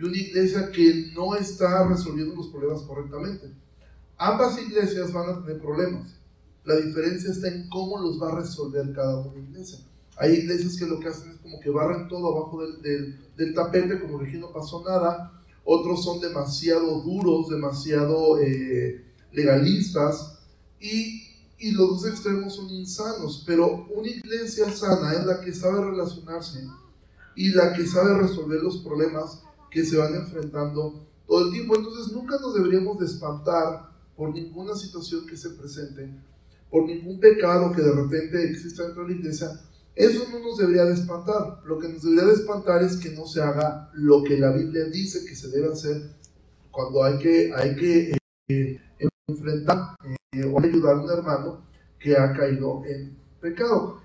y una iglesia que no está resolviendo los problemas correctamente. Ambas iglesias van a tener problemas. La diferencia está en cómo los va a resolver cada una iglesia. Hay iglesias que lo que hacen es como que barran todo abajo del, del, tapete, como que no pasó nada. Otros son demasiado duros, demasiado eh, legalistas. Y, y los dos extremos son insanos. Pero una iglesia sana es la que sabe relacionarse y la que sabe resolver los problemas que se van enfrentando todo el tiempo. Entonces nunca nos deberíamos de espantar por ninguna situación que se presente, por ningún pecado que de repente exista dentro de la iglesia, eso no nos debería de espantar. Lo que nos debería de espantar es que no se haga lo que la Biblia dice que se debe hacer cuando hay que, hay que eh, enfrentar eh, o ayudar a un hermano que ha caído en pecado.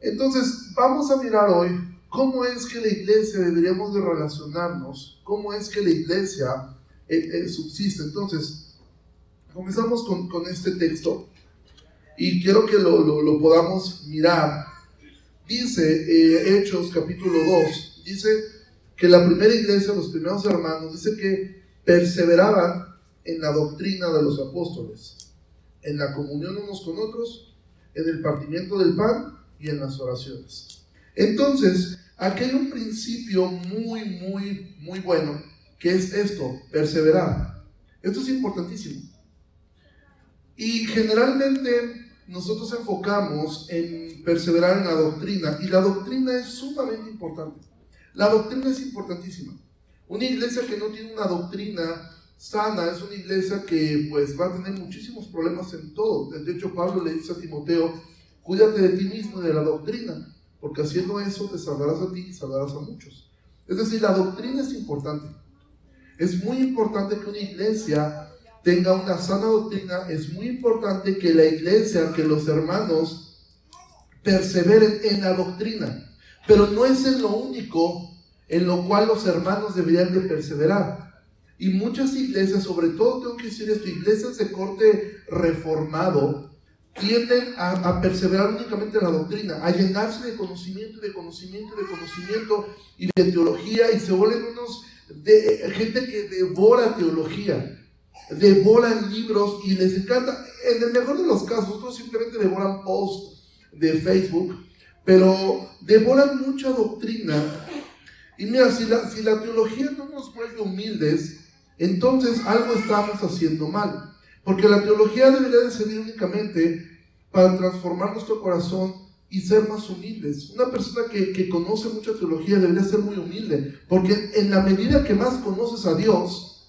Entonces, vamos a mirar hoy cómo es que la iglesia deberíamos de relacionarnos, cómo es que la iglesia eh, subsiste. Entonces, Comenzamos con, con este texto y quiero que lo, lo, podamos mirar. Dice eh, Hechos capítulo 2, dice que la primera iglesia, los primeros hermanos, dice que perseveraban en la doctrina de los apóstoles, en la comunión unos con otros, en el partimiento del pan y en las oraciones. Entonces, aquí hay un principio muy, muy, muy bueno, que es esto, perseverar. Esto es importantísimo. Y generalmente nosotros enfocamos en perseverar en la doctrina y la doctrina es sumamente importante. La doctrina es importantísima. Una iglesia que no tiene una doctrina sana es una iglesia que pues va a tener muchísimos problemas en todo. De hecho, Pablo le dice a Timoteo, cuídate de ti mismo y de la doctrina, porque haciendo eso te salvarás a ti y salvarás a muchos. Es decir, la doctrina es importante. Es muy importante que una iglesia tenga una sana doctrina, es muy importante que la iglesia, que los hermanos perseveren en la doctrina. Pero no es en lo único en lo cual los hermanos deberían de perseverar. Y muchas iglesias, sobre todo tengo que decir esto, iglesias de corte reformado, tienden a, perseverar únicamente en la doctrina, a llenarse de conocimiento y de conocimiento y de conocimiento y de teología y se vuelven unos de gente que devora teología devoran libros y les encanta, en el mejor de los casos, otros simplemente devoran posts de Facebook, pero devoran mucha doctrina. Y mira, si la, si la teología no nos vuelve humildes, entonces algo estamos haciendo mal. Porque la teología debería de servir únicamente para transformar nuestro corazón y ser más humildes. Una persona que, que, conoce mucha teología debería ser muy humilde, porque en la medida que más conoces a Dios,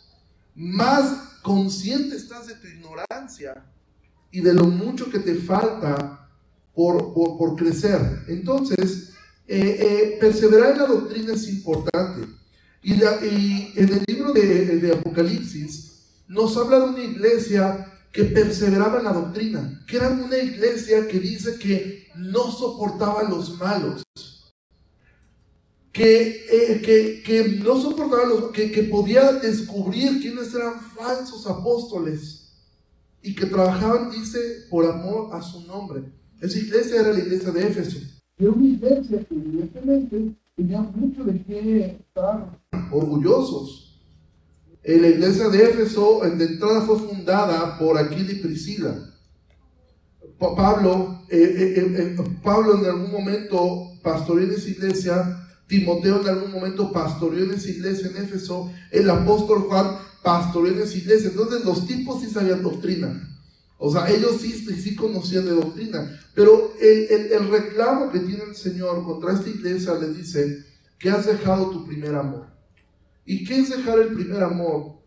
más consciente estás de tu ignorancia y de lo mucho que te falta por, por, crecer. Entonces, eh, eh, perseverar en la doctrina es importante. Y, en el libro de, de, Apocalipsis nos habla de una iglesia que perseveraba en la doctrina, que era una iglesia que dice que no soportaba a los malos, que, eh, que, que, no soportaba los, que, que podía descubrir quiénes eran falsos apóstoles y que trabajaban, dice, por amor a su nombre. Esa iglesia era la iglesia de Éfeso. Era una iglesia que evidentemente tenía mucho de qué estar orgullosos. En la iglesia de Éfeso, en de entrada, fue fundada por Aquila y Priscila. Pablo, eh, eh, Pablo en algún momento pastoreó esa iglesia Timoteo en algún momento pastoreó en esa iglesia en Éfeso, el apóstol Juan pastoreó en esa iglesia. Entonces los tipos sí sabían doctrina. O sea, ellos sí, sí conocían de doctrina. Pero el, el, reclamo que tiene el Señor contra esta iglesia le dice que has dejado tu primer amor. ¿Y qué es dejar el primer amor?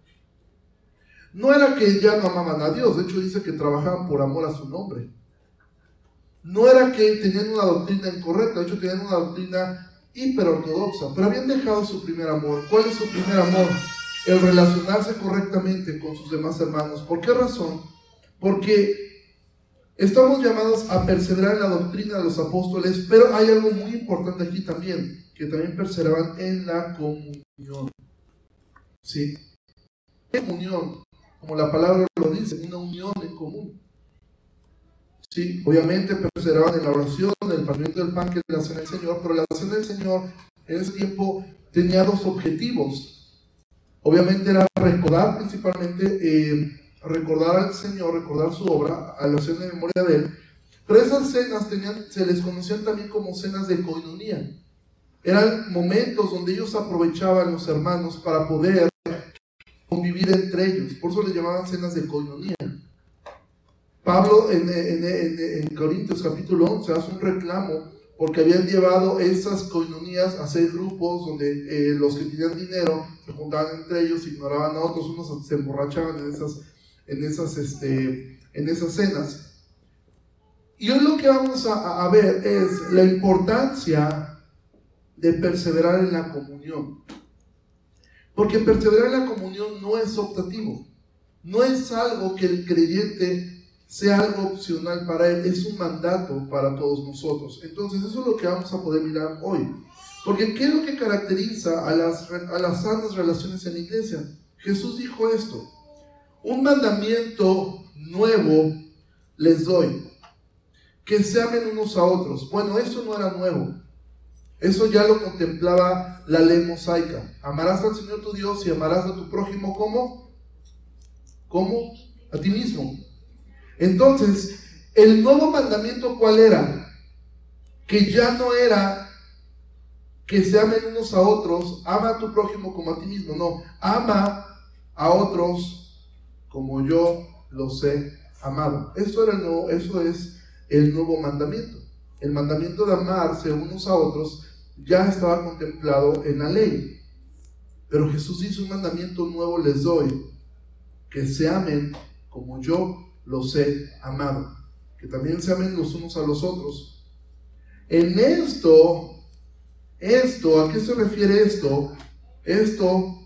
No era que ya no amaban a Dios, de hecho dice que trabajaban por amor a su nombre. No era que tenían una doctrina incorrecta, de hecho tenían una doctrina hiperortodoxa, pero habían dejado su primer amor. ¿Cuál es su primer amor? El relacionarse correctamente con sus demás hermanos. ¿Por qué razón? Porque estamos llamados a perseverar en la doctrina de los apóstoles, pero hay algo muy importante aquí también, que también perseveraban en la comunión. ¿Sí? Comunión, como la palabra lo dice, una unión en común. Sí, obviamente perseveraban en la oración, en el partimiento del pan que le hacen el Señor, pero la oración del Señor en ese tiempo tenía dos objetivos. Obviamente era recordar principalmente, eh, recordar al Señor, recordar su obra, al hacer de memoria de Él. Pero esas cenas tenían, se les conocían también como cenas de coinonía. Eran momentos donde ellos aprovechaban los hermanos para poder convivir entre ellos. Por eso les llamaban cenas de coinonía. Pablo en, en, Corintios capítulo 11 hace un reclamo porque habían llevado esas coinonías a seis grupos donde eh, los que tenían dinero se juntaban entre ellos, ignoraban a otros, unos se emborrachaban en esas, en esas, este, en esas cenas. Y hoy lo que vamos a, a ver es la importancia de perseverar en la comunión. Porque perseverar en la comunión no es optativo, no es algo que el creyente sea algo opcional para Él, es un mandato para todos nosotros. Entonces eso es lo que vamos a poder mirar hoy. Porque ¿qué es lo que caracteriza a las, a las sanas relaciones en la iglesia? Jesús dijo esto, un mandamiento nuevo les doy, que se amen unos a otros. Bueno, eso no era nuevo. Eso ya lo contemplaba la ley mosaica. Amarás al Señor tu Dios y amarás a tu prójimo como? A ti mismo. Entonces, el nuevo mandamiento, ¿cuál era? Que ya no era que se amen unos a otros, ama a tu prójimo como a ti mismo, no, ama a otros como yo los he amado. Eso, era el eso es el nuevo mandamiento. El mandamiento de amarse unos a otros ya estaba contemplado en la ley. Pero Jesús hizo un mandamiento nuevo, les doy, que se amen como yo los he amado. Que también se amen los unos a los otros. En esto, esto, ¿a qué se refiere esto? Esto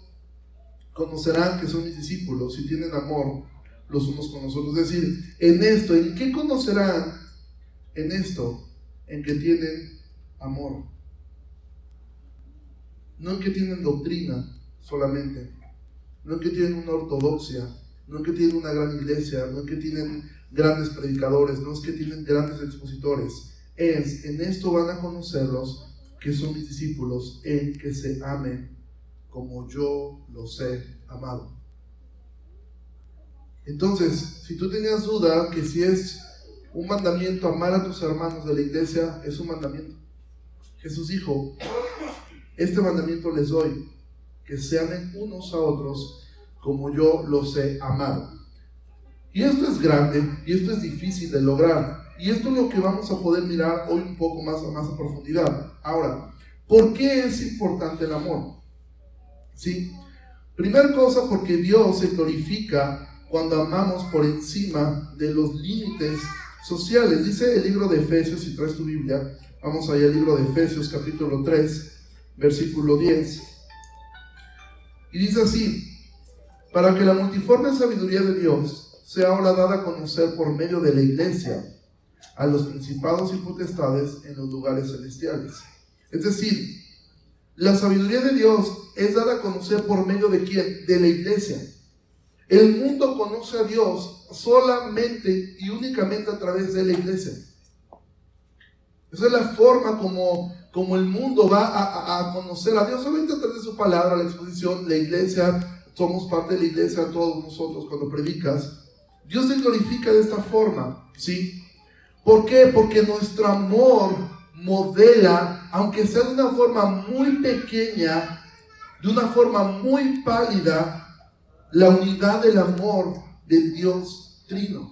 conocerán que son mis discípulos y tienen amor los unos con los otros. Es decir, en esto, ¿en qué conocerán? En esto, en que tienen amor. No en que tienen doctrina solamente, no en que tienen una ortodoxia, no es que tienen una gran iglesia, no es que tienen grandes predicadores, no es que tienen grandes expositores. Es, en esto van a conocerlos que son mis discípulos, en que se amen como yo los he amado. Entonces, si tú tenías duda que si es un mandamiento amar a tus hermanos de la iglesia, es un mandamiento. Jesús dijo, este mandamiento les doy, que se amen unos a otros como yo los he amado. Y esto es grande y esto es difícil de lograr. Y esto es lo que vamos a poder mirar hoy un poco más, más a profundidad. Ahora, ¿por qué es importante el amor? ¿Sí? Primera cosa, porque Dios se glorifica cuando amamos por encima de los límites sociales. Dice el libro de Efesios, si traes tu Biblia, vamos allá al libro de Efesios capítulo 3, versículo 10. Y dice así, para que la multiforme sabiduría de Dios sea ahora dada a conocer por medio de la iglesia a los principados y potestades en los lugares celestiales. Es decir, la sabiduría de Dios es dada a conocer por medio de quién? De la iglesia. El mundo conoce a Dios solamente y únicamente a través de la iglesia. Esa es la forma como, como el mundo va a, a conocer a Dios, solamente a través de su palabra, la exposición, la iglesia, somos parte de la iglesia todos nosotros cuando predicas, Dios se glorifica de esta forma, ¿sí? ¿Por qué? Porque nuestro amor modela, aunque sea de una forma muy pequeña, de una forma muy pálida, la unidad del amor del Dios Trino.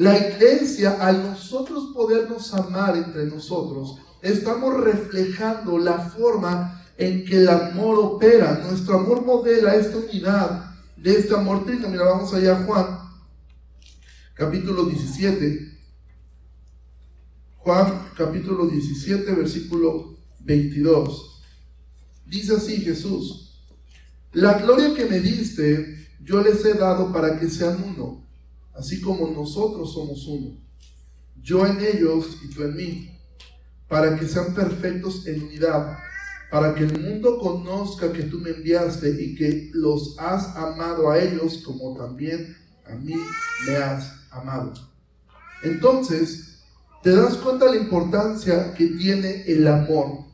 La iglesia, al nosotros podernos amar entre nosotros, estamos reflejando la forma en que el amor opera. Nuestro amor modela esta unidad de este amor trino. Mira, vamos allá a Juan, capítulo 17. Juan, capítulo 17, versículo 22. Dice así Jesús, la gloria que me diste, yo les he dado para que sean uno, así como nosotros somos uno. Yo en ellos y tú en mí, para que sean perfectos en unidad para que el mundo conozca que tú me enviaste y que los has amado a ellos como también a mí me has amado. Entonces, te das cuenta de la importancia que tiene el amor.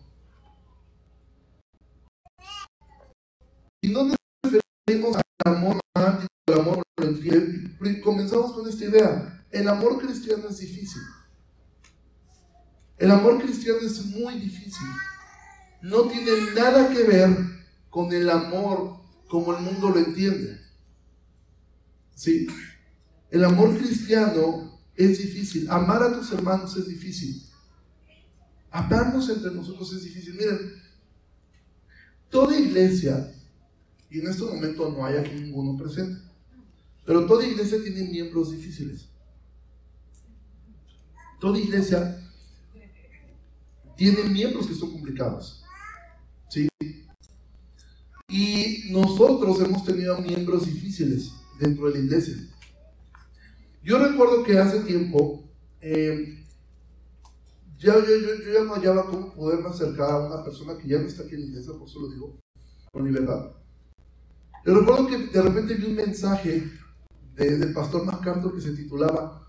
¿Y no nos referimos al amor romántico, al amor infiel? Comenzamos con esta idea. El amor cristiano es difícil. El amor cristiano es muy difícil. No tiene nada que ver con el amor como el mundo lo entiende. Sí. El amor cristiano es difícil. Amar a tus hermanos es difícil. Amarnos entre nosotros es difícil. Miren, toda iglesia, y en este momento no hay aquí ninguno presente, pero toda iglesia tiene miembros difíciles. Toda iglesia tiene miembros que son complicados. ¿Sí? Y nosotros hemos tenido miembros difíciles dentro de la iglesia. Yo recuerdo que hace tiempo, eh, ya, yo, ya no hallaba cómo poderme acercar a una persona que ya no está aquí en la iglesia, por eso lo digo con libertad. Yo recuerdo que de repente vi un mensaje del pastor MacArthur que se titulaba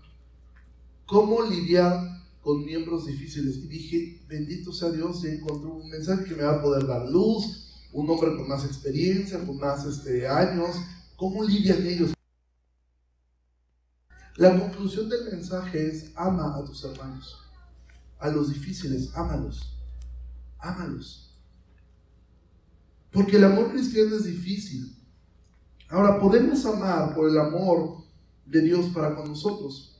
¿Cómo lidiar con miembros difíciles? Y dije, bendito sea Dios, y encontré un mensaje que me va a poder dar luz, un hombre con más experiencia, con más este, años, ¿cómo lidian ellos? La conclusión del mensaje es, ama a tus hermanos a los difíciles, ámalos, ámalos. Porque el amor cristiano es difícil. Ahora, podemos amar por el amor de Dios para con nosotros.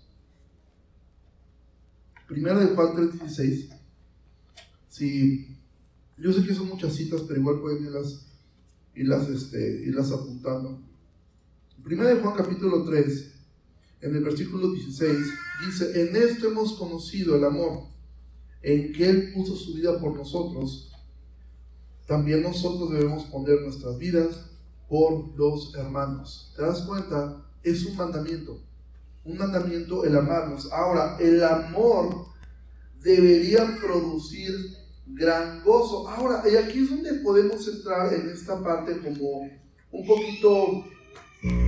Primera de Juan 3:16. Si, yo sé que son muchas citas, pero igual pueden irlas, irlas, este, irlas apuntando. Primera de Juan capítulo 3, en el versículo 16, dice, en esto hemos conocido el amor en que Él puso su vida por nosotros, también nosotros debemos poner nuestras vidas por los hermanos. ¿Te das cuenta? Es un mandamiento. Un mandamiento el amarnos. Ahora, el amor debería producir gran gozo. Ahora, y aquí es donde podemos entrar en esta parte como un poquito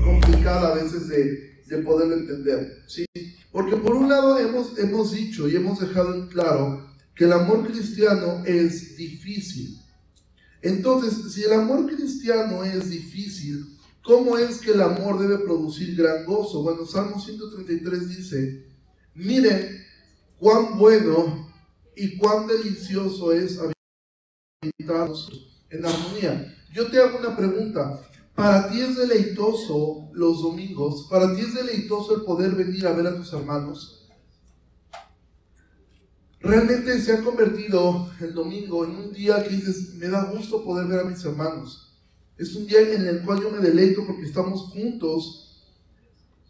complicada a veces de, de poder entender. ¿sí? Porque por un lado hemos, hemos dicho y hemos dejado en claro que el amor cristiano es difícil. Entonces, si el amor cristiano es difícil, ¿cómo es que el amor debe producir gran gozo? Bueno, Salmo 133 dice, miren cuán bueno y cuán delicioso es habitar en armonía. Yo te hago una pregunta. Para ti es deleitoso los domingos, para ti es deleitoso el poder venir a ver a tus hermanos. Realmente se ha convertido el domingo en un día que dices, me da gusto poder ver a mis hermanos. Es un día en el cual yo me deleito porque estamos juntos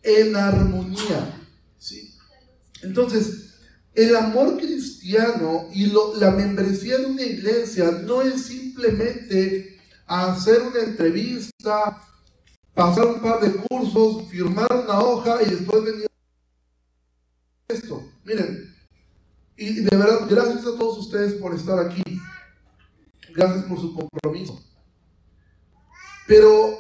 en armonía. ¿sí? Entonces, el amor cristiano y la membresía de una iglesia no es simplemente hacer una entrevista, pasar un par de cursos, firmar una hoja y después venir esto. Miren, y de verdad, gracias a todos ustedes por estar aquí. Gracias por su compromiso. Pero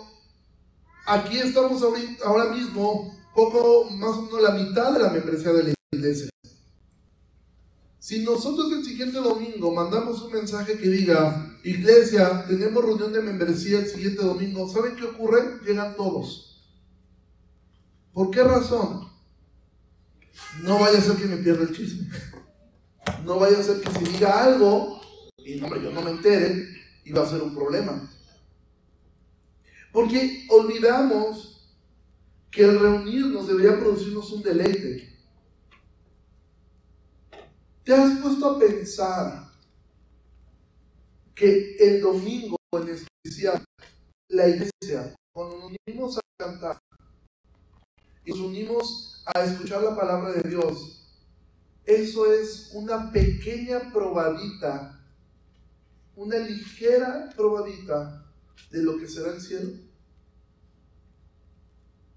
aquí estamos ahora mismo, poco más o menos la mitad de la membresía de la iglesia. Si nosotros el siguiente domingo mandamos un mensaje que diga, iglesia, tenemos reunión de membresía el siguiente domingo, ¿saben qué ocurre? Llegan todos. ¿Por qué razón? No vaya a ser que me pierda el chisme. No vaya a ser que si diga algo y no, yo no me entere, y va a ser un problema. Porque olvidamos que el reunirnos debería producirnos un deleite. ¿Te has puesto a pensar que el domingo en especial, la iglesia, cuando nos unimos a cantar y nos unimos a escuchar la palabra de Dios, eso es una pequeña probadita, una ligera probadita de lo que será el cielo.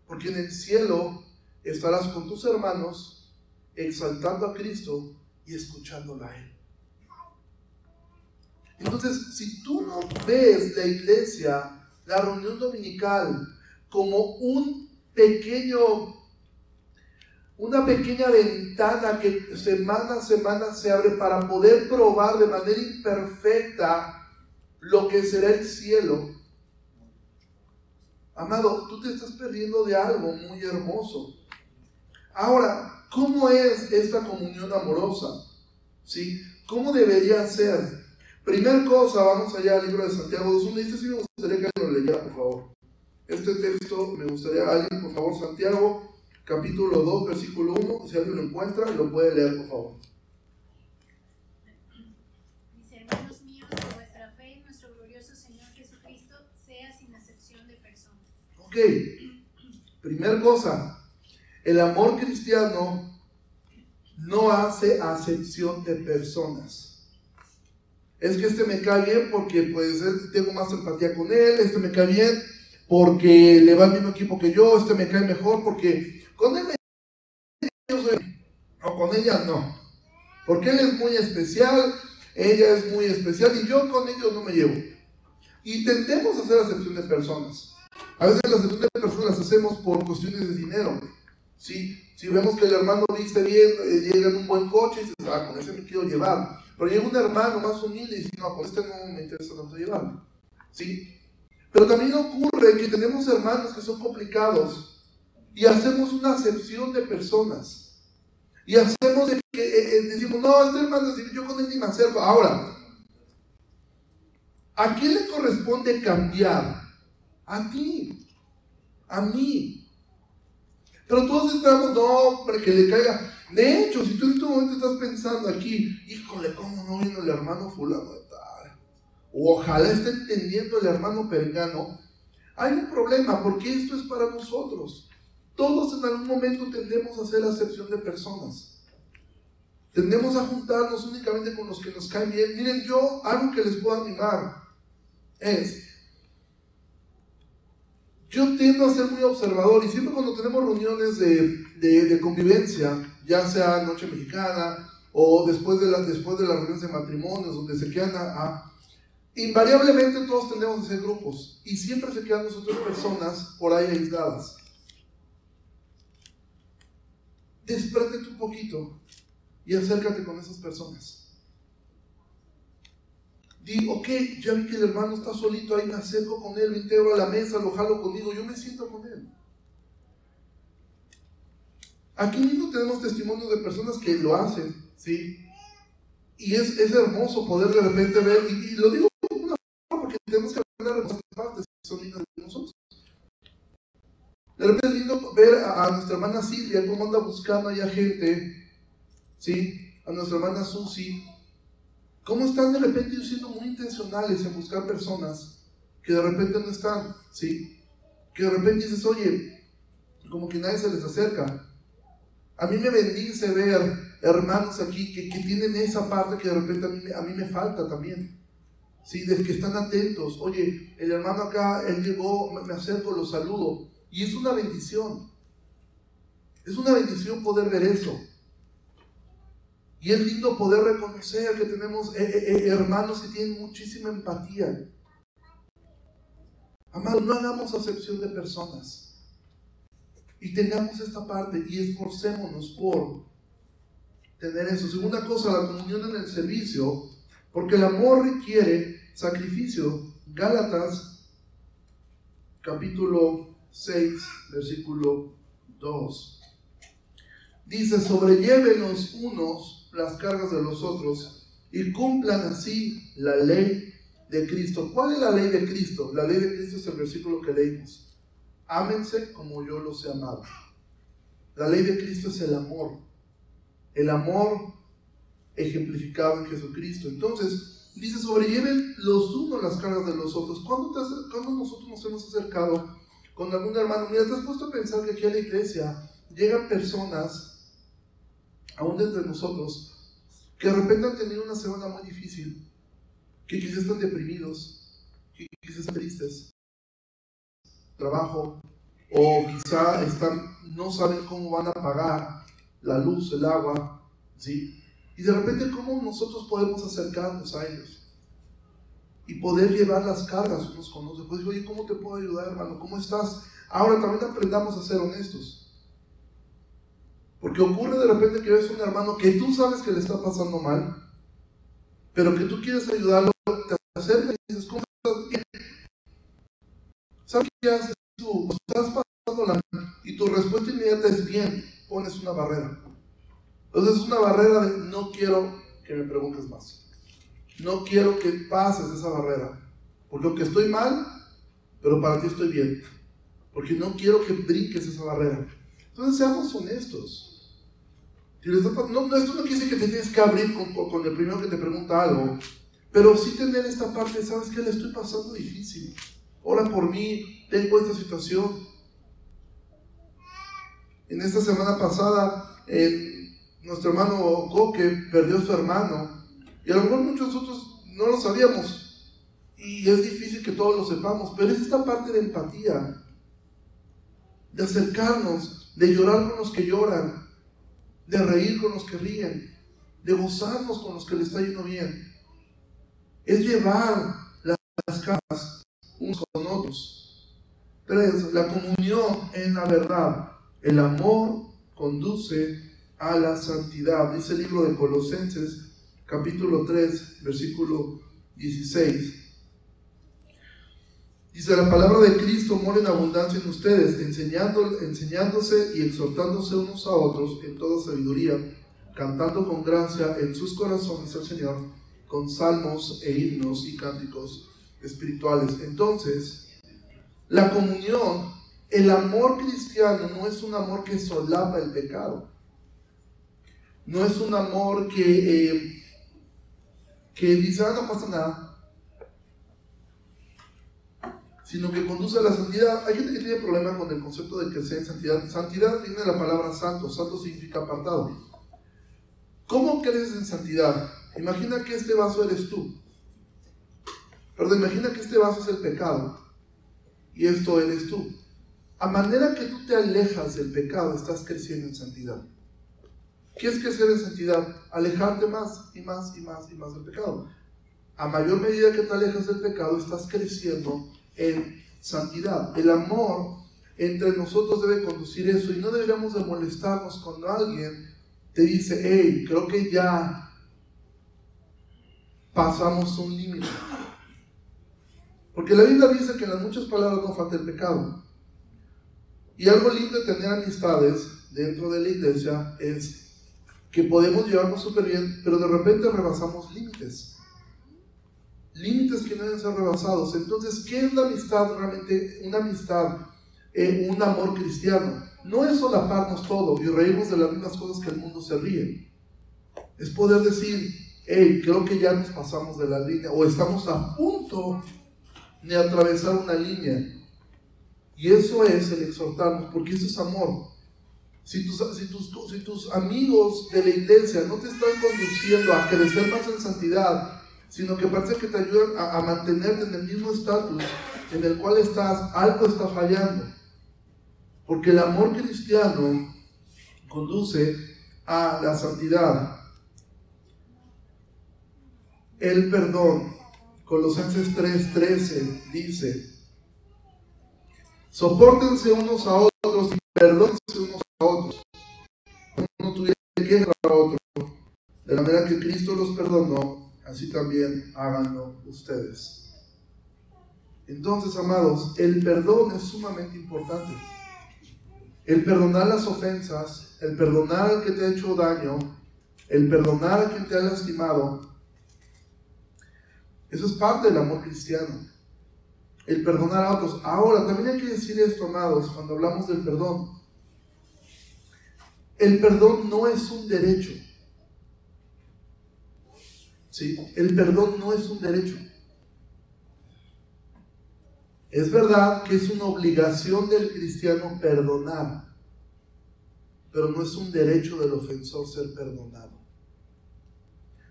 Porque en el cielo estarás con tus hermanos exaltando a Cristo y escuchándola a Él. Entonces, si tú no ves la iglesia, la reunión dominical, como un pequeño, una pequeña ventana que semana a semana se abre para poder probar de manera imperfecta lo que será el cielo, Amado, tú te estás perdiendo de algo muy hermoso. Ahora, ¿cómo es esta comunión amorosa? ¿Sí? ¿Cómo debería ser? Primer cosa, vamos allá al libro de Santiago 2.1. Este sí me gustaría que lo leyera, por favor. Este texto me gustaría, alguien, por favor, Santiago, capítulo 2, versículo 1. Si alguien lo encuentra, lo puede leer, por favor. Mis hermanos míos, que vuestra fe en nuestro glorioso Señor Jesucristo sea sin acepción de personas. Ok, primer cosa, el amor cristiano no hace acepción de personas. Es que este me cae bien porque pues tengo más empatía con él, este me cae bien porque le va al mismo equipo que yo, este me cae mejor porque con él soy, o con ella no. Porque él es muy especial, ella es muy especial y yo con ellos no me llevo. Y tentemos hacer acepción de personas. A veces la acepción de personas las hacemos por cuestiones de dinero. ¿sí? Si vemos que el hermano viste bien, eh, llega en un buen coche y dices, ah, con ese me quiero llevar. Pero llega un hermano más humilde y dice, no, con este no me interesa tanto llevarme. ¿sí? Pero también ocurre que tenemos hermanos que son complicados y hacemos una acepción de personas. Y hacemos de que eh, eh, decimos, no, este hermano, yo con él ni me acerco. Ahora, ¿a quién le corresponde cambiar? A ti, a mí. Pero todos esperamos, no, hombre, que le caiga. De hecho, si tú en este momento estás pensando aquí, híjole, ¿cómo no vino el hermano fulano de tal? Ojalá esté entendiendo el hermano pergano. Hay un problema, porque esto es para nosotros. Todos en algún momento tendemos a hacer acepción de personas. Tendemos a juntarnos únicamente con los que nos caen bien. Miren, yo algo que les puedo animar es, yo tiendo a ser muy observador y siempre cuando tenemos reuniones de, convivencia, ya sea noche mexicana o después de, las después de las reuniones de matrimonios, donde se quedan a, invariablemente todos tendemos a ser grupos y siempre se quedan nosotros personas por ahí aisladas. Despréndete un poquito y acércate con esas personas. Digo, ok, ya vi que el hermano está solito ahí, me acerco con él, me integro a la mesa, lo jalo conmigo, yo me siento con él. Aquí mismo tenemos testimonios de personas que lo hacen, ¿sí? Y es, es hermoso poder de repente ver, y, lo digo porque tenemos que aprender a partes que son de repente es lindo ver a, nuestra hermana Silvia cómo anda buscando allá gente, ¿sí? A nuestra hermana Susi, ¿Cómo están de repente siendo muy intencionales en buscar personas que de repente no están? ¿Sí? Que de repente dices, oye, como que nadie se les acerca. A mí me bendice ver hermanos aquí que, tienen esa parte que de repente a mí, a mí me falta también. ¿Sí? De que están atentos. Oye, el hermano acá, él llegó, me acerco, lo saludo. Y es una bendición. Es una bendición poder ver eso. Y es lindo poder reconocer que tenemos eh, eh, eh, hermanos que tienen muchísima empatía. Amado, no hagamos acepción de personas. Y tengamos esta parte y esforcémonos por tener eso. Segunda cosa, la comunión en el servicio, porque el amor requiere sacrificio. Gálatas capítulo 6, versículo 2. Dice, sobrellévenos unos las cargas de los otros y cumplan así la ley de Cristo. ¿Cuál es la ley de Cristo? La ley de Cristo es el versículo que leímos. Ámense como yo los he amado. La ley de Cristo es el amor. El amor ejemplificado en Jesucristo. Entonces, dice, sobrelleven los unos las cargas de los otros. ¿Cuándo, nosotros nos hemos acercado con algún hermano? Mira, te has puesto a pensar que aquí a la iglesia llegan personas aún entre nosotros, que de repente han tenido una semana muy difícil, que quizás están deprimidos, que quizás están tristes, trabajo, o quizá están, no saben cómo van a pagar la luz, el agua, ¿sí? Y de repente, ¿cómo nosotros podemos acercarnos a ellos? Y poder llevar las cargas unos con otros. Pues, oye, ¿cómo te puedo ayudar, hermano? ¿Cómo estás? Ahora también aprendamos a ser honestos. Porque ocurre de repente que ves un hermano que tú sabes que le está pasando mal, pero que tú quieres ayudarlo, te acercas y dices, ¿cómo estás? ¿Sabes qué haces? tú estás pasando la y tu respuesta inmediata es bien, pones una barrera. Entonces es una barrera de no quiero que me preguntes más. No quiero que pases esa barrera. Porque aunque estoy mal, pero para ti estoy bien. Porque no quiero que brinques esa barrera. Entonces seamos honestos. No, esto no quiere decir que te tienes que abrir con, el primero que te pregunta algo, pero sí tener esta parte, ¿sabes qué? Le estoy pasando difícil. Ora por mí, tengo esta situación. En esta semana pasada, nuestro hermano Coque perdió a su hermano, y a lo mejor muchos otros no lo sabíamos, y es difícil que todos lo sepamos, pero es esta parte de empatía, de acercarnos, de llorar con los que lloran, de reír con los que ríen, de gozarnos con los que le está yendo bien. Es llevar las casas unos con otros. Tres, la comunión en la verdad. El amor conduce a la santidad. Dice el libro de Colosenses, capítulo 3, versículo 16. Dice, la palabra de Cristo mora en abundancia en ustedes, enseñando, enseñándose y exhortándose unos a otros en toda sabiduría, cantando con gracia en sus corazones al Señor, con salmos e himnos y cánticos espirituales. Entonces, la comunión, el amor cristiano no es un amor que solapa el pecado. No es un amor que, eh, que dice, ah, no pasa nada sino que conduce a la santidad. Hay gente que tiene problema con el concepto de sea en santidad. Santidad viene de la palabra santo, santo significa apartado. ¿Cómo crees en santidad? Imagina que este vaso eres tú. Perdón, imagina que este vaso es el pecado y esto eres tú. A manera que tú te alejas del pecado, estás creciendo en santidad. ¿Qué es crecer en santidad? Alejarte más y más y más y más del pecado. A mayor medida que te alejas del pecado, estás creciendo en santidad. El amor entre nosotros debe conducir eso y no deberíamos de molestarnos cuando alguien te dice, hey, creo que ya pasamos un límite. Porque la Biblia dice que en las muchas palabras no falta el pecado. Y algo lindo de tener amistades dentro de la iglesia es que podemos llevarnos súper bien, pero de repente rebasamos límites límites que no deben ser rebasados. Entonces, ¿qué es la amistad realmente? Una amistad, eh, un amor cristiano. No es solaparnos todo y reírnos de las mismas cosas que el mundo se ríe. Es poder decir, hey, creo que ya nos pasamos de la línea o estamos a punto de atravesar una línea. Y eso es el exhortarnos, porque eso es amor. Si tus, si, tus, si tus amigos de la iglesia no te están conduciendo a crecer más en santidad, sino que parece que te ayudan a, mantenerte en el mismo estatus en el cual estás, algo está fallando. Porque el amor cristiano conduce a la santidad. El perdón, Colosenses 3:13 dice, soportense unos a otros y perdónense de la manera que Cristo los perdonó así también háganlo ustedes. Entonces, amados, el perdón es sumamente importante. El perdonar las ofensas, el perdonar al que te ha hecho daño, el perdonar a quien te ha lastimado, eso es parte del amor cristiano. El perdonar a otros. Ahora, también hay que decir esto, amados, cuando hablamos del perdón. El perdón no es un derecho. ¿Sí? El perdón no es un derecho. Es verdad que es una obligación del cristiano perdonar, pero no es un derecho del ofensor ser perdonado.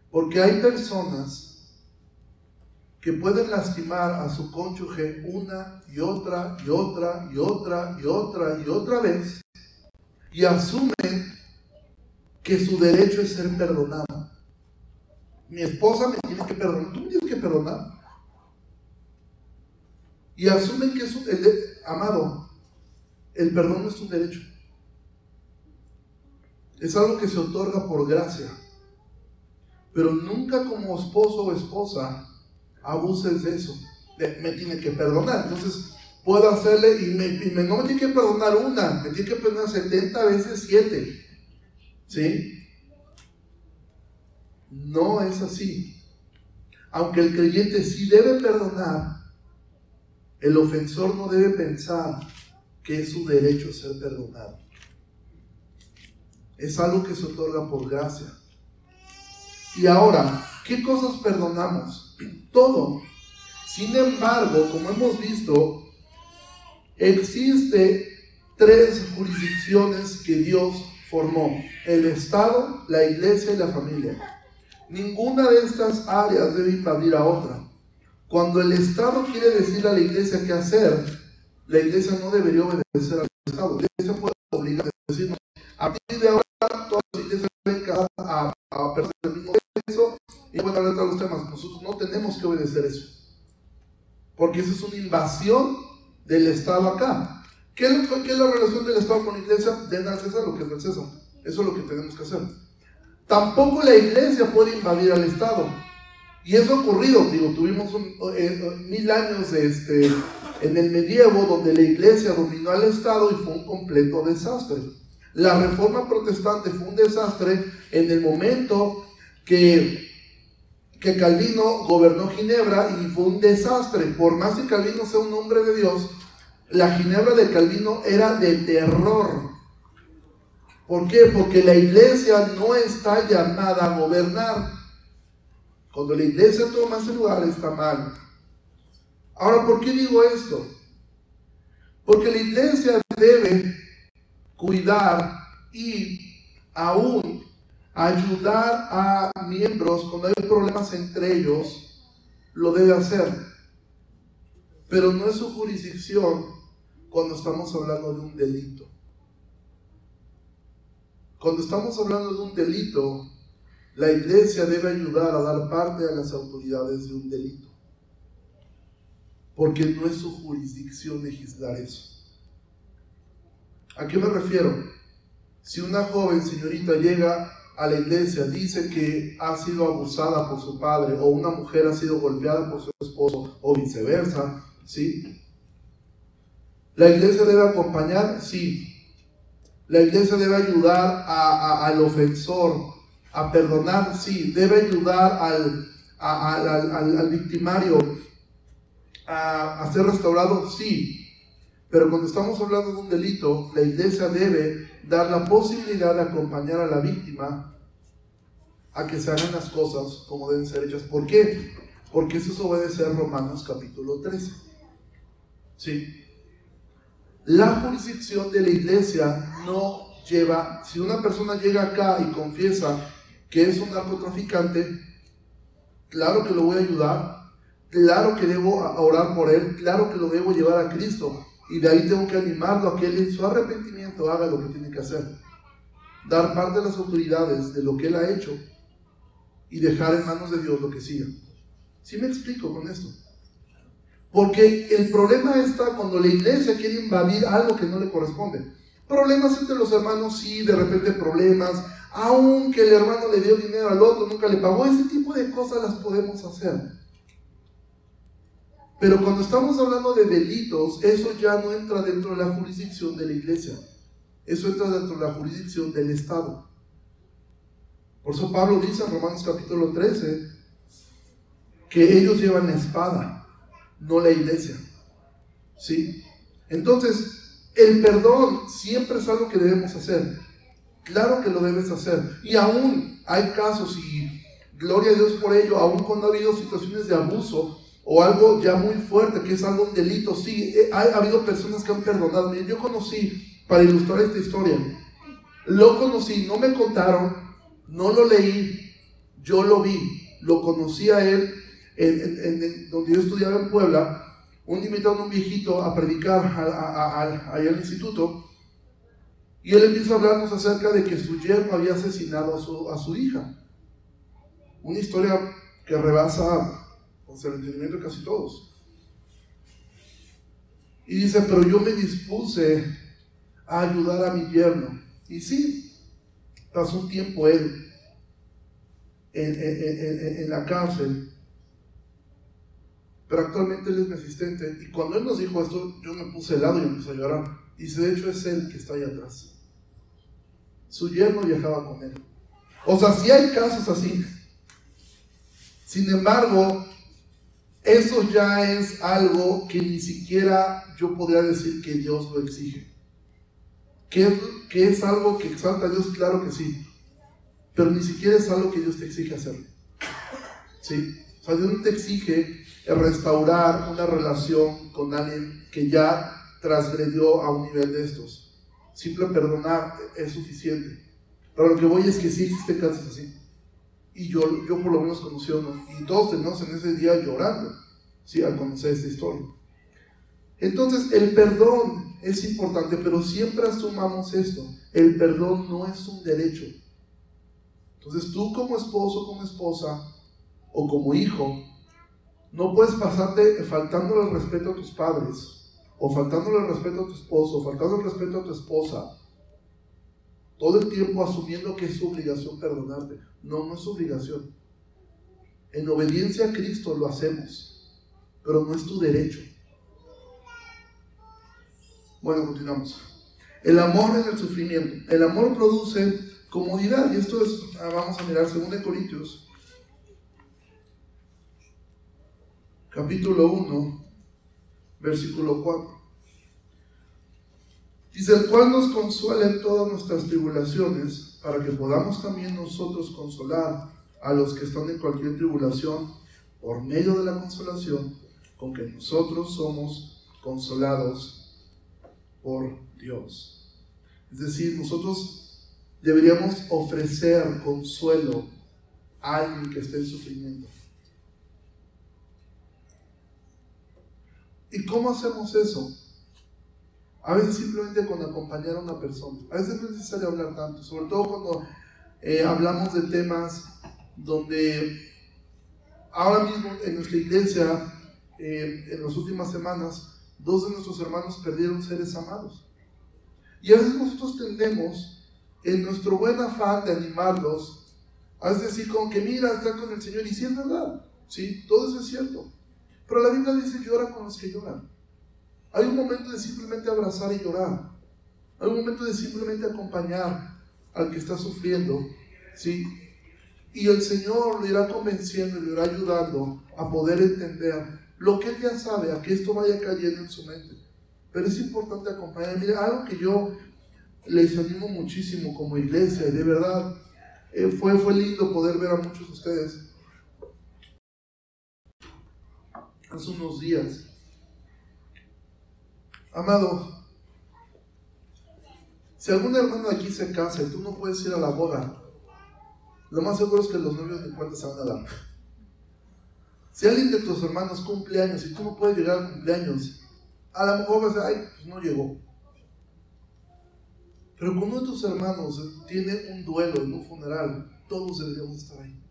Porque hay personas que pueden lastimar a su cónyuge una y otra y otra y otra y otra y otra vez y asumen que su derecho es ser perdonado mi esposa me tiene que perdonar, tú me tienes que perdonar. Y asumen que es un, amado, el perdón no es un derecho. Es algo que se otorga por gracia. Pero nunca como esposo o esposa abuses de eso. me tiene que perdonar. Entonces, puedo hacerle y, me, no me tiene que perdonar una, me tiene que perdonar 70 veces 7. ¿Sí? No es así. Aunque el creyente sí debe perdonar, el ofensor no debe pensar que es su derecho ser perdonado. Es algo que se otorga por gracia. Y ahora, ¿qué cosas perdonamos? Todo. Sin embargo, como hemos visto, existe tres jurisdicciones que Dios formó. El Estado, la iglesia y la familia. Ninguna de estas áreas debe invadir a otra. Cuando el Estado quiere decirle a la iglesia qué hacer, la iglesia no debería obedecer al Estado. La iglesia puede obligar a decirnos, a partir de ahora todas las iglesias deben a, a personas del mismo sexo y pueden hablar de los temas. Nosotros no tenemos que obedecer eso. Porque eso es una invasión del Estado acá. ¿Qué es, la relación del Estado con la iglesia? Den al César lo que es del César. Eso es lo que tenemos que hacer. Tampoco la iglesia puede invadir al Estado. Y eso ha ocurrido, digo, tuvimos eh, mil años este, en el medievo donde la iglesia dominó al Estado y fue un completo desastre. La reforma protestante fue un desastre en el momento que, que Calvino gobernó Ginebra y fue un desastre. Por más que Calvino sea un hombre de Dios, la Ginebra de Calvino era de terror. ¿Por qué? Porque la iglesia no está llamada a gobernar. Cuando la iglesia toma ese lugar está mal. Ahora, ¿por qué digo esto? Porque la iglesia debe cuidar y aún ayudar a miembros cuando hay problemas entre ellos, lo debe hacer. Pero no es su jurisdicción cuando estamos hablando de un delito. Cuando estamos hablando de un delito, la iglesia debe ayudar a dar parte a las autoridades de un delito. Porque no es su jurisdicción legislar eso. ¿A qué me refiero? Si una joven señorita llega a la iglesia, dice que ha sido abusada por su padre, o una mujer ha sido golpeada por su esposo, o viceversa, ¿sí? ¿La iglesia debe acompañar? Sí. La iglesia debe ayudar al ofensor a perdonar, sí. Debe ayudar al, al, victimario a, ser restaurado, sí. Pero cuando estamos hablando de un delito, la iglesia debe dar la posibilidad de acompañar a la víctima a que se hagan las cosas como deben ser hechas. ¿Por qué? Porque eso es obedecer Romanos capítulo 13. Sí. La jurisdicción de la iglesia no lleva, si una persona llega acá y confiesa que es un narcotraficante, claro que lo voy a ayudar, claro que debo orar por él, claro que lo debo llevar a Cristo. Y de ahí tengo que animarlo a que él en su arrepentimiento haga lo que tiene que hacer. Dar parte de las autoridades de lo que él ha hecho y dejar en manos de Dios lo que siga. ¿Sí me explico con esto? Porque el problema está cuando la iglesia quiere invadir algo que no le corresponde. Problemas entre los hermanos, sí, de repente problemas, aunque el hermano le dio dinero al otro, nunca le pagó, ese tipo de cosas las podemos hacer. Pero cuando estamos hablando de delitos, eso ya no entra dentro de la jurisdicción de la iglesia. Eso entra dentro de la jurisdicción del Estado. Por eso Pablo dice en Romanos capítulo 13 que ellos llevan la espada no la iglesia. ¿Sí? Entonces, el perdón siempre es algo que debemos hacer. Claro que lo debes hacer. Y aún hay casos, y gloria a Dios por ello, aún cuando ha habido situaciones de abuso o algo ya muy fuerte, que es algo un delito, sí, eh, ha, habido personas que han perdonado. Yo conocí, para ilustrar esta historia, lo conocí, no me contaron, no lo leí, yo lo vi, lo conocí a él en, donde yo estudiaba en Puebla, un invitado a un viejito a predicar ahí al instituto, y él empieza a hablarnos acerca de que su yerno había asesinado a su, a su hija. Una historia que rebasa pues, el entendimiento de casi todos. Y dice, pero yo me dispuse a ayudar a mi yerno. Y sí, pasó un tiempo él en la cárcel pero actualmente él es mi asistente. Y cuando él nos dijo esto, yo me puse helado y empecé a llorar. Y de hecho es él que está ahí atrás. Su yerno viajaba con él. O sea, sí hay casos así. Sin embargo, eso ya es algo que ni siquiera yo podría decir que Dios lo exige. ¿Que, que es algo que exalta a Dios? Claro que sí. Pero ni siquiera es algo que Dios te exige hacer. ¿Sí? O sea, Dios no te exige restaurar una relación con alguien que ya transgredió a un nivel de estos. Simple perdonar es suficiente. Pero lo que voy es que sí existen casos así. Y yo, yo por lo menos conocí uno. Y todos tenemos en ese día llorando, ¿sí? al conocer esta historia. Entonces, el perdón es importante, pero siempre asumamos esto. El perdón no es un derecho. Entonces, tú como esposo, como esposa, o como hijo, no puedes pasarte faltándole el respeto a tus padres, o faltándole el respeto a tu esposo, o faltando el respeto a tu esposa, todo el tiempo asumiendo que es su obligación perdonarte. No, no es su obligación. En obediencia a Cristo lo hacemos, pero no es tu derecho. Bueno, continuamos. El amor en el sufrimiento. El amor produce comodidad. Y esto es, ah, vamos a mirar 2 Corintios capítulo 1, versículo 4. Dice, el cual nos consuela en todas nuestras tribulaciones, para que podamos también nosotros consolar a los que están en cualquier tribulación, por medio de la consolación con que nosotros somos consolados por Dios. Es decir, nosotros deberíamos ofrecer consuelo a alguien que esté en sufrimiento. ¿Y cómo hacemos eso? A veces simplemente con acompañar a una persona. A veces no es necesario hablar tanto, sobre todo cuando eh, hablamos de temas donde ahora mismo en nuestra iglesia, eh, en las últimas semanas, dos de nuestros hermanos perdieron seres amados. Y a veces nosotros tendemos, en nuestro buen afán de animarlos, a decir como que mira, está con el Señor, y si es verdad, ¿sí? Todo eso es cierto. Pero la Biblia dice llora con los que lloran. Hay un momento de simplemente abrazar y llorar. Hay un momento de simplemente acompañar al que está sufriendo. ¿sí? Y el Señor le irá convenciendo y le irá ayudando a poder entender lo que él ya sabe, a que esto vaya cayendo en su mente. Pero es importante acompañar. Mire, algo que yo les animo muchísimo como iglesia, y de verdad eh, fue, fue lindo poder ver a muchos de ustedes hace unos días. Amado, si algún hermano de aquí se casa y tú no puedes ir a la boda, lo más seguro es que los novios ni cuenta se van a dar. Si alguien de tus hermanos cumple años y tú no puedes llegar al cumpleaños, a lo mejor vas a decir, ay, pues no llegó. Pero cuando uno de tus hermanos tiene un duelo en un funeral, todos deberíamos estar ahí.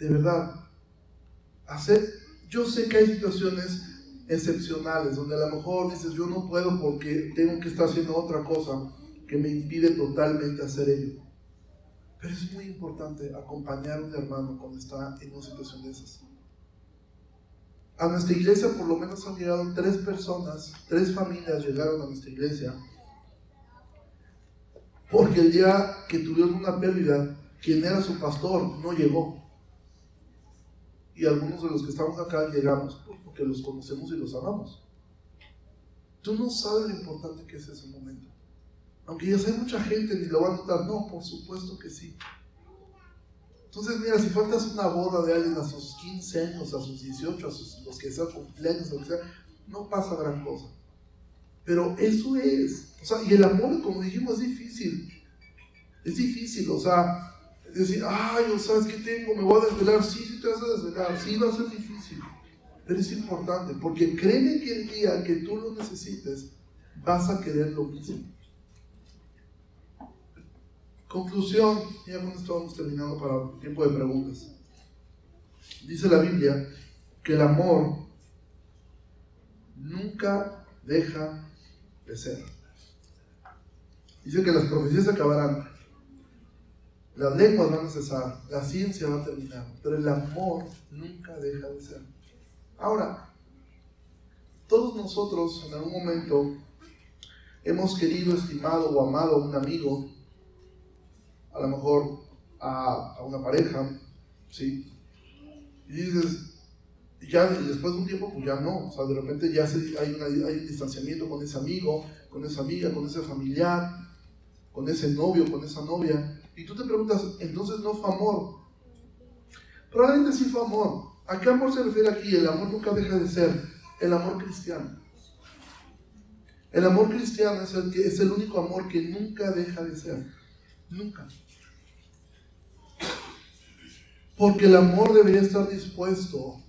De verdad, hacer, yo sé que hay situaciones excepcionales donde a lo mejor dices, yo no puedo porque tengo que estar haciendo otra cosa que me impide totalmente hacer ello. Pero es muy importante acompañar a un hermano cuando está en una situación de esas. A nuestra iglesia por lo menos han llegado tres personas, tres familias llegaron a nuestra iglesia, porque el día que tuvieron una pérdida, quien era su pastor no llegó y algunos de los que estamos acá llegamos porque los conocemos y los amamos. Tú no sabes lo importante que es ese momento. Aunque ya sé mucha gente ni lo va a notar, no, por supuesto que sí. Entonces, mira, si faltas una boda de alguien a sus 15 años, a sus 18, a sus, los que sean cumpleaños, sea, no pasa gran cosa. Pero eso es, o sea, y el amor, como dijimos, es difícil. Es difícil, o sea, decir, ay, ¿sabes qué tengo? Me voy a desvelar. Sí, sí te vas a desvelar. Sí, va a ser difícil. Pero es importante, porque créeme que el día que tú lo necesites, vas a querer lo mismo. Conclusión, ya cuando estamos terminando para el tiempo de preguntas. Dice la Biblia que el amor nunca deja de ser. Dice que las profecías acabarán, las lenguas van a cesar, la ciencia va a terminar, pero el amor nunca deja de ser. Ahora, todos nosotros en algún momento hemos querido, estimado o amado a un amigo, a lo mejor a, una pareja, ¿sí? Y dices, ya después de un tiempo, pues ya no, o sea, de repente ya hay, hay un distanciamiento con ese amigo, con esa amiga, con ese familiar, con ese novio, con esa novia, y tú te preguntas, entonces no fue amor. Probablemente sí fue amor. ¿A qué amor se refiere aquí? El amor nunca deja de ser el amor cristiano. El amor cristiano es el, que, es el único amor que nunca deja de ser. Nunca. Porque el amor debería estar dispuesto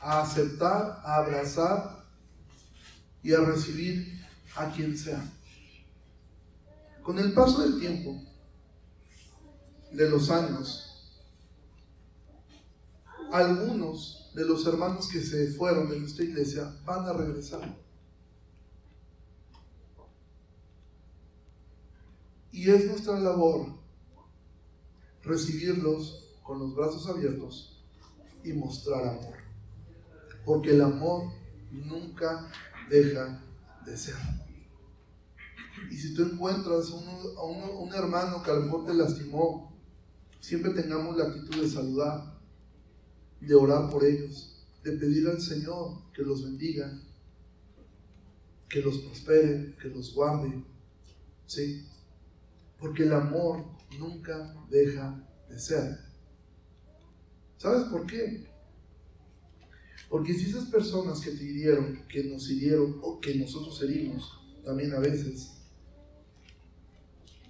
a aceptar, a abrazar y a recibir a quien sea. Con el paso del tiempo, de los años, algunos de los hermanos que se fueron de nuestra iglesia van a regresar. Y es nuestra labor recibirlos con los brazos abiertos y mostrar amor. Porque el amor nunca deja de ser. Y si tú encuentras a un, hermano que a lo mejor te lastimó, siempre tengamos la actitud de saludar, de orar por ellos, de pedir al Señor que los bendiga, que los prospere, que los guarde. ¿Sí? Porque el amor nunca deja de ser. ¿Sabes por qué? Porque si esas personas que te hirieron, que nos hirieron o que nosotros herimos también a veces,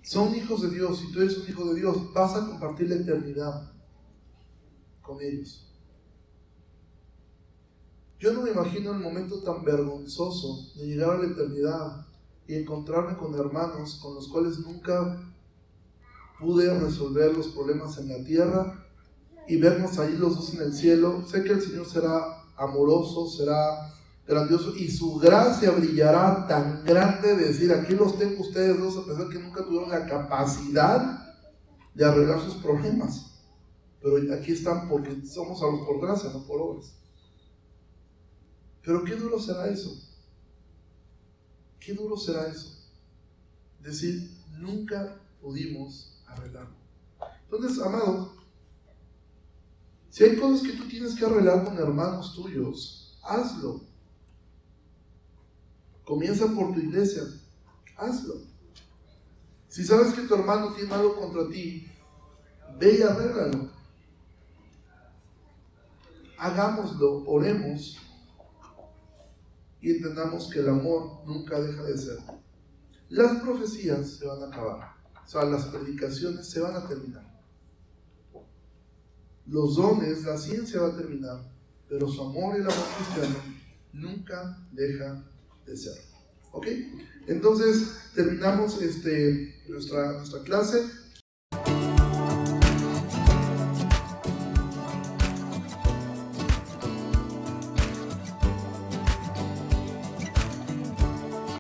son hijos de Dios y tú eres un hijo de Dios, vas a compartir la eternidad con ellos. Yo no me imagino el momento tan vergonzoso de llegar a la eternidad y encontrarme con hermanos con los cuales nunca pude resolver los problemas en la tierra y vernos ahí los dos en el cielo. Sé que el Señor será amoroso, será grandioso y su gracia brillará tan grande de decir, aquí los tengo ustedes dos, a pesar que nunca tuvieron la capacidad de arreglar sus problemas. Pero aquí están porque somos a los por gracia, no por obras. Pero qué duro será eso. Qué duro será eso. Decir, nunca pudimos arreglarlo. Entonces, amado, si hay cosas que tú tienes que arreglar con hermanos tuyos, hazlo. Comienza por tu iglesia. Hazlo. Si sabes que tu hermano tiene algo contra ti, ve y arréglalo. Hagámoslo, oremos y entendamos que el amor nunca deja de ser. Las profecías se van a acabar, o sea, las predicaciones se van a terminar. Los dones, la ciencia va a terminar, pero su amor y el amor cristiano nunca deja de ser. ¿Ok? Entonces terminamos este, nuestra, nuestra clase.